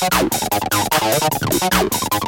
Thank you.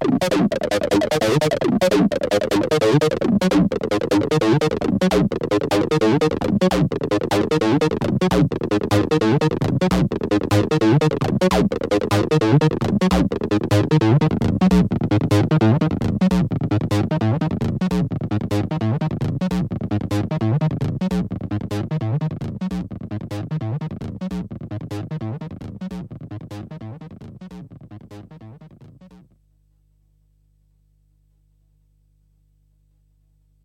Thank you.